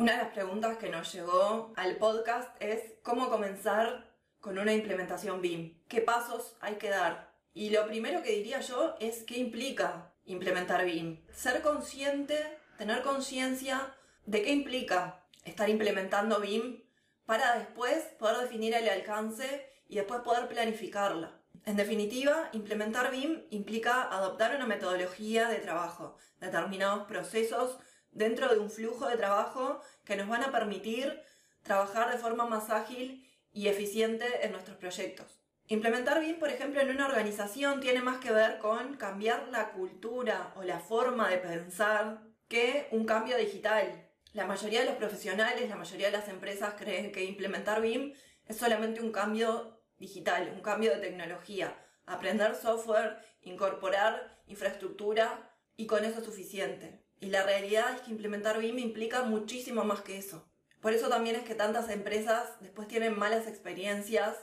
Una de las preguntas que nos llegó al podcast es cómo comenzar con una implementación BIM. ¿Qué pasos hay que dar? Y lo primero que diría yo es qué implica implementar BIM. Ser consciente, tener conciencia de qué implica estar implementando BIM para después poder definir el alcance y después poder planificarla. En definitiva, implementar BIM implica adoptar una metodología de trabajo, determinados procesos dentro de un flujo de trabajo que nos van a permitir trabajar de forma más ágil y eficiente en nuestros proyectos. Implementar BIM, por ejemplo, en una organización tiene más que ver con cambiar la cultura o la forma de pensar que un cambio digital. La mayoría de los profesionales, la mayoría de las empresas creen que implementar BIM es solamente un cambio digital, un cambio de tecnología, aprender software, incorporar infraestructura y con eso es suficiente. Y la realidad es que implementar BIM implica muchísimo más que eso. Por eso también es que tantas empresas después tienen malas experiencias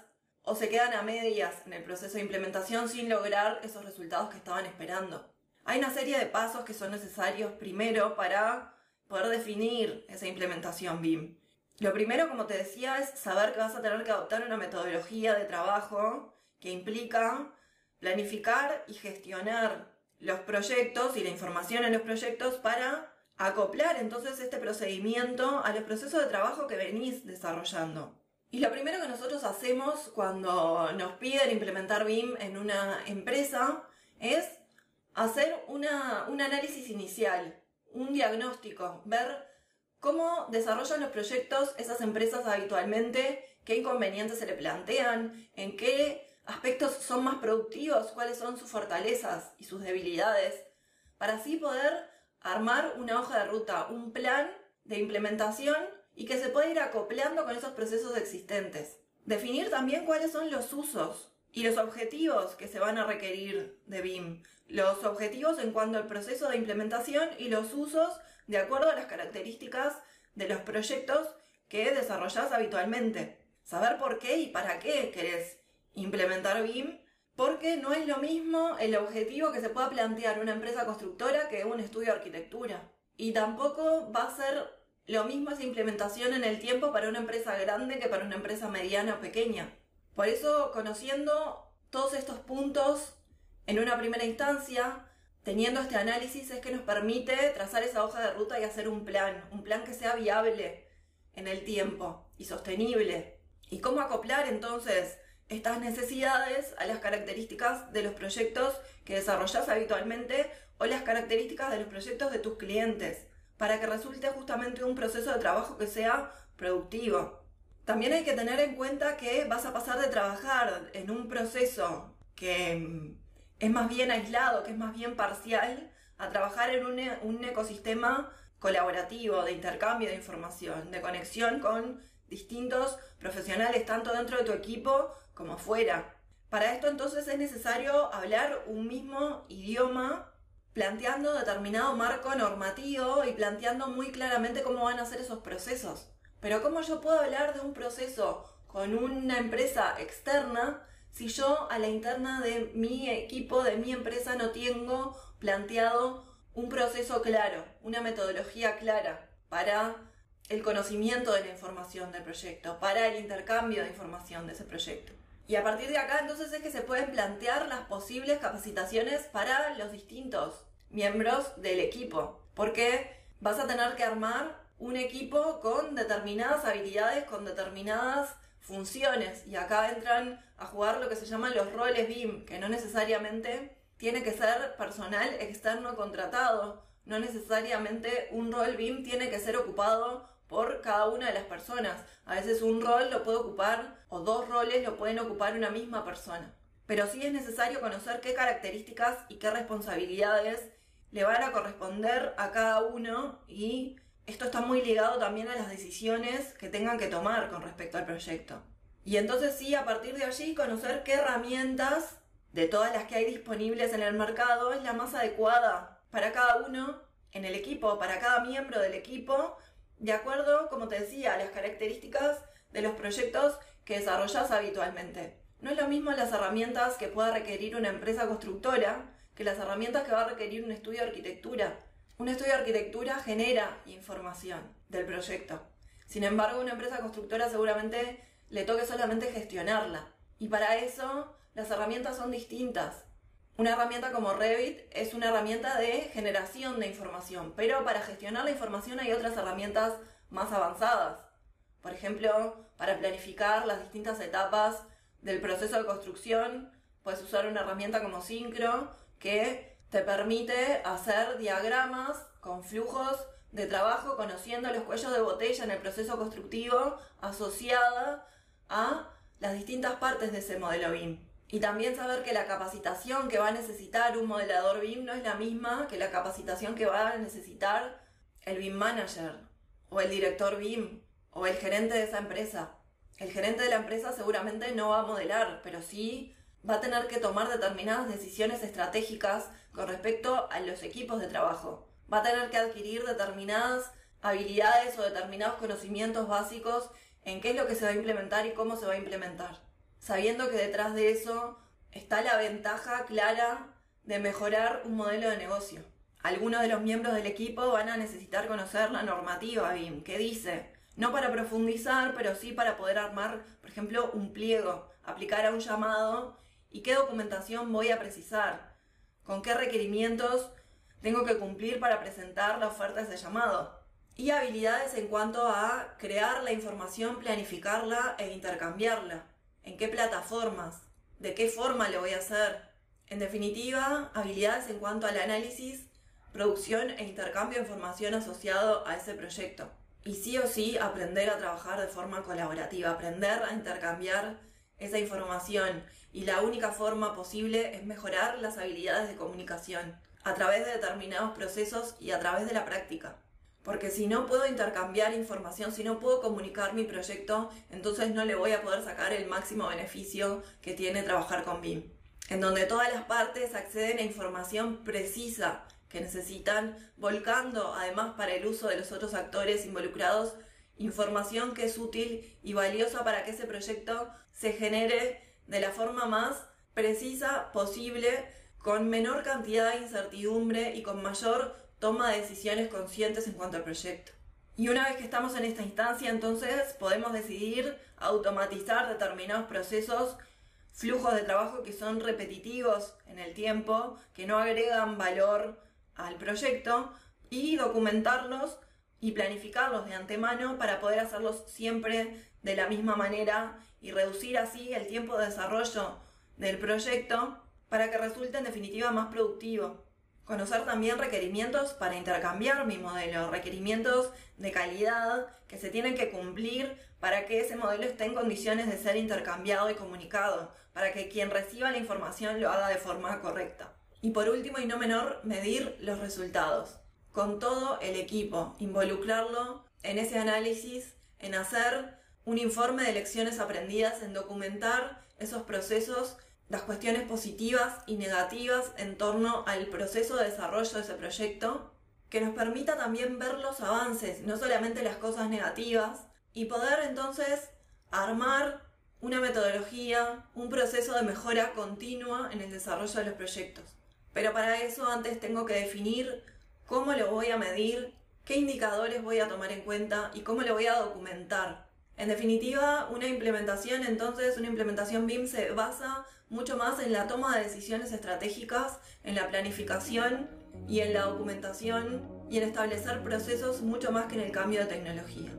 o se quedan a medias en el proceso de implementación sin lograr esos resultados que estaban esperando. Hay una serie de pasos que son necesarios primero para poder definir esa implementación BIM. Lo primero, como te decía, es saber que vas a tener que adoptar una metodología de trabajo que implica planificar y gestionar los proyectos y la información en los proyectos para acoplar entonces este procedimiento a los procesos de trabajo que venís desarrollando. Y lo primero que nosotros hacemos cuando nos piden implementar BIM en una empresa es hacer una, un análisis inicial, un diagnóstico, ver cómo desarrollan los proyectos esas empresas habitualmente, qué inconvenientes se le plantean, en qué aspectos son más productivos, cuáles son sus fortalezas y sus debilidades, para así poder armar una hoja de ruta, un plan de implementación y que se pueda ir acoplando con esos procesos existentes. Definir también cuáles son los usos y los objetivos que se van a requerir de BIM. Los objetivos en cuanto al proceso de implementación y los usos de acuerdo a las características de los proyectos que desarrollas habitualmente. Saber por qué y para qué querés implementar BIM, porque no es lo mismo el objetivo que se pueda plantear una empresa constructora que un estudio de arquitectura. Y tampoco va a ser lo mismo esa implementación en el tiempo para una empresa grande que para una empresa mediana o pequeña. Por eso, conociendo todos estos puntos en una primera instancia, teniendo este análisis es que nos permite trazar esa hoja de ruta y hacer un plan, un plan que sea viable en el tiempo y sostenible. ¿Y cómo acoplar entonces estas necesidades a las características de los proyectos que desarrollas habitualmente o las características de los proyectos de tus clientes, para que resulte justamente un proceso de trabajo que sea productivo. También hay que tener en cuenta que vas a pasar de trabajar en un proceso que mm, es más bien aislado, que es más bien parcial, a trabajar en e, un ecosistema colaborativo, de intercambio de información, de conexión con distintos profesionales, tanto dentro de tu equipo como fuera. Para esto entonces es necesario hablar un mismo idioma, planteando determinado marco normativo y planteando muy claramente cómo van a ser esos procesos. Pero ¿cómo yo puedo hablar de un proceso con una empresa externa si yo a la interna de mi equipo, de mi empresa, no tengo planteado un proceso claro, una metodología clara para el conocimiento de la información del proyecto, para el intercambio de información de ese proyecto. Y a partir de acá entonces es que se pueden plantear las posibles capacitaciones para los distintos miembros del equipo, porque vas a tener que armar un equipo con determinadas habilidades, con determinadas funciones. Y acá entran a jugar lo que se llaman los roles BIM, que no necesariamente tiene que ser personal externo contratado, no necesariamente un rol BIM tiene que ser ocupado por cada una de las personas. A veces un rol lo puede ocupar o dos roles lo pueden ocupar una misma persona. Pero sí es necesario conocer qué características y qué responsabilidades le van a corresponder a cada uno y esto está muy ligado también a las decisiones que tengan que tomar con respecto al proyecto. Y entonces sí, a partir de allí, conocer qué herramientas de todas las que hay disponibles en el mercado es la más adecuada para cada uno en el equipo, para cada miembro del equipo, de acuerdo, como te decía, a las características de los proyectos que desarrollas habitualmente. No es lo mismo las herramientas que pueda requerir una empresa constructora que las herramientas que va a requerir un estudio de arquitectura. Un estudio de arquitectura genera información del proyecto. Sin embargo, una empresa constructora seguramente le toque solamente gestionarla. Y para eso las herramientas son distintas. Una herramienta como Revit es una herramienta de generación de información, pero para gestionar la información hay otras herramientas más avanzadas. Por ejemplo, para planificar las distintas etapas del proceso de construcción, puedes usar una herramienta como Syncro que te permite hacer diagramas con flujos de trabajo conociendo los cuellos de botella en el proceso constructivo asociada a las distintas partes de ese modelo BIM. Y también saber que la capacitación que va a necesitar un modelador BIM no es la misma que la capacitación que va a necesitar el BIM manager o el director BIM o el gerente de esa empresa. El gerente de la empresa seguramente no va a modelar, pero sí va a tener que tomar determinadas decisiones estratégicas con respecto a los equipos de trabajo. Va a tener que adquirir determinadas habilidades o determinados conocimientos básicos en qué es lo que se va a implementar y cómo se va a implementar, sabiendo que detrás de eso está la ventaja clara de mejorar un modelo de negocio. Algunos de los miembros del equipo van a necesitar conocer la normativa BIM, que dice, no para profundizar, pero sí para poder armar, por ejemplo, un pliego, aplicar a un llamado y qué documentación voy a precisar, con qué requerimientos tengo que cumplir para presentar la oferta de ese llamado y habilidades en cuanto a crear la información, planificarla e intercambiarla. ¿En qué plataformas? ¿De qué forma lo voy a hacer? En definitiva, habilidades en cuanto al análisis, producción e intercambio de información asociado a ese proyecto. Y sí o sí aprender a trabajar de forma colaborativa, aprender a intercambiar esa información. Y la única forma posible es mejorar las habilidades de comunicación a través de determinados procesos y a través de la práctica. Porque si no puedo intercambiar información, si no puedo comunicar mi proyecto, entonces no le voy a poder sacar el máximo beneficio que tiene trabajar con BIM. En donde todas las partes acceden a información precisa que necesitan, volcando además para el uso de los otros actores involucrados información que es útil y valiosa para que ese proyecto se genere de la forma más precisa posible, con menor cantidad de incertidumbre y con mayor toma de decisiones conscientes en cuanto al proyecto. Y una vez que estamos en esta instancia, entonces podemos decidir automatizar determinados procesos, flujos de trabajo que son repetitivos en el tiempo, que no agregan valor al proyecto, y documentarlos y planificarlos de antemano para poder hacerlos siempre de la misma manera y reducir así el tiempo de desarrollo del proyecto para que resulte en definitiva más productivo. Conocer también requerimientos para intercambiar mi modelo, requerimientos de calidad que se tienen que cumplir para que ese modelo esté en condiciones de ser intercambiado y comunicado, para que quien reciba la información lo haga de forma correcta. Y por último y no menor, medir los resultados. Con todo el equipo, involucrarlo en ese análisis, en hacer un informe de lecciones aprendidas, en documentar esos procesos las cuestiones positivas y negativas en torno al proceso de desarrollo de ese proyecto, que nos permita también ver los avances, no solamente las cosas negativas, y poder entonces armar una metodología, un proceso de mejora continua en el desarrollo de los proyectos. Pero para eso antes tengo que definir cómo lo voy a medir, qué indicadores voy a tomar en cuenta y cómo lo voy a documentar. En definitiva, una implementación entonces, una implementación BIM se basa mucho más en la toma de decisiones estratégicas, en la planificación y en la documentación y en establecer procesos mucho más que en el cambio de tecnología.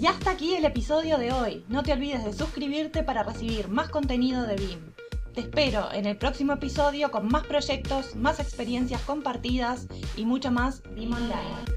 Y hasta aquí el episodio de hoy. No te olvides de suscribirte para recibir más contenido de BIM. Te espero en el próximo episodio con más proyectos, más experiencias compartidas y mucho más BIM Online.